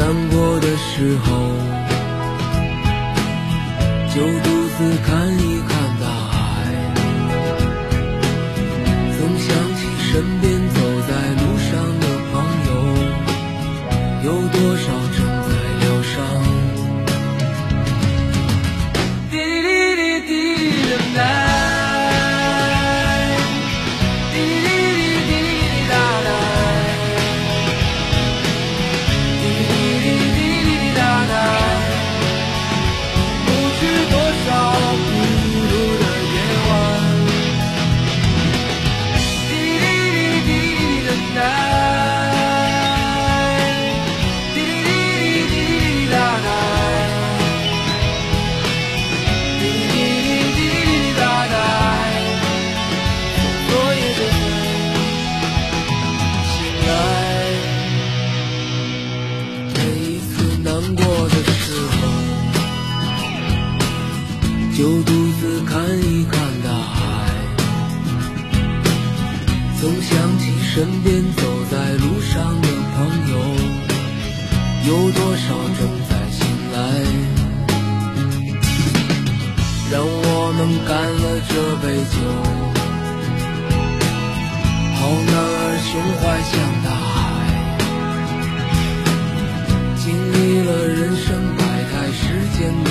难过的时候，就独自看一看大海。总想起身边走在路上的朋友，有多少看一看大海，总想起身边走在路上的朋友，有多少正在醒来。让我们干了这杯酒，好男儿胸怀像大海，经历了人生百态世间的，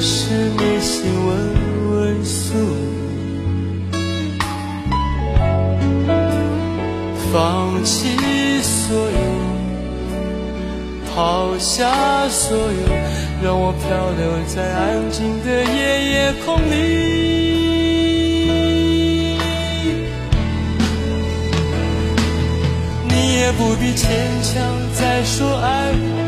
是你心问问诉，放弃所有，抛下所有，让我漂流在安静的夜夜空里。你也不必牵强再说爱我。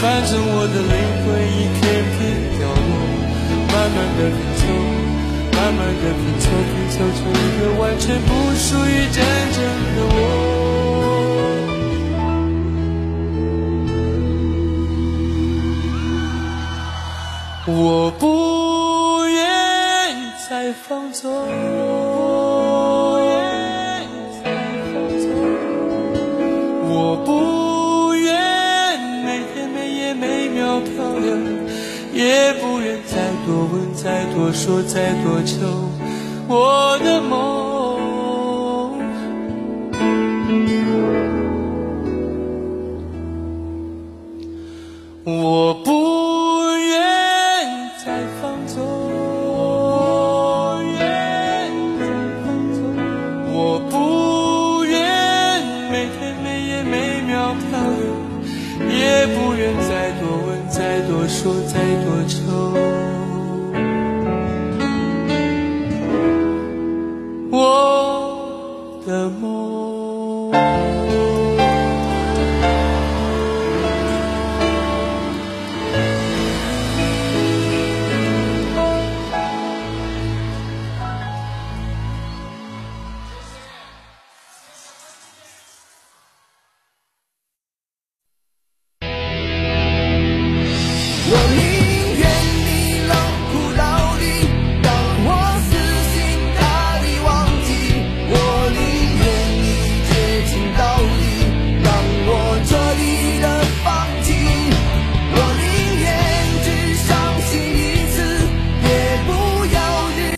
反正我的灵魂一片片凋落，慢慢的拼凑，慢慢的拼凑，拼凑成一个完全不属于真正的我。我不愿再放纵。多说，再多求，我的梦。我不愿再放纵，我不愿每天每夜每秒漂流，也不愿再多问，再多说，再多求。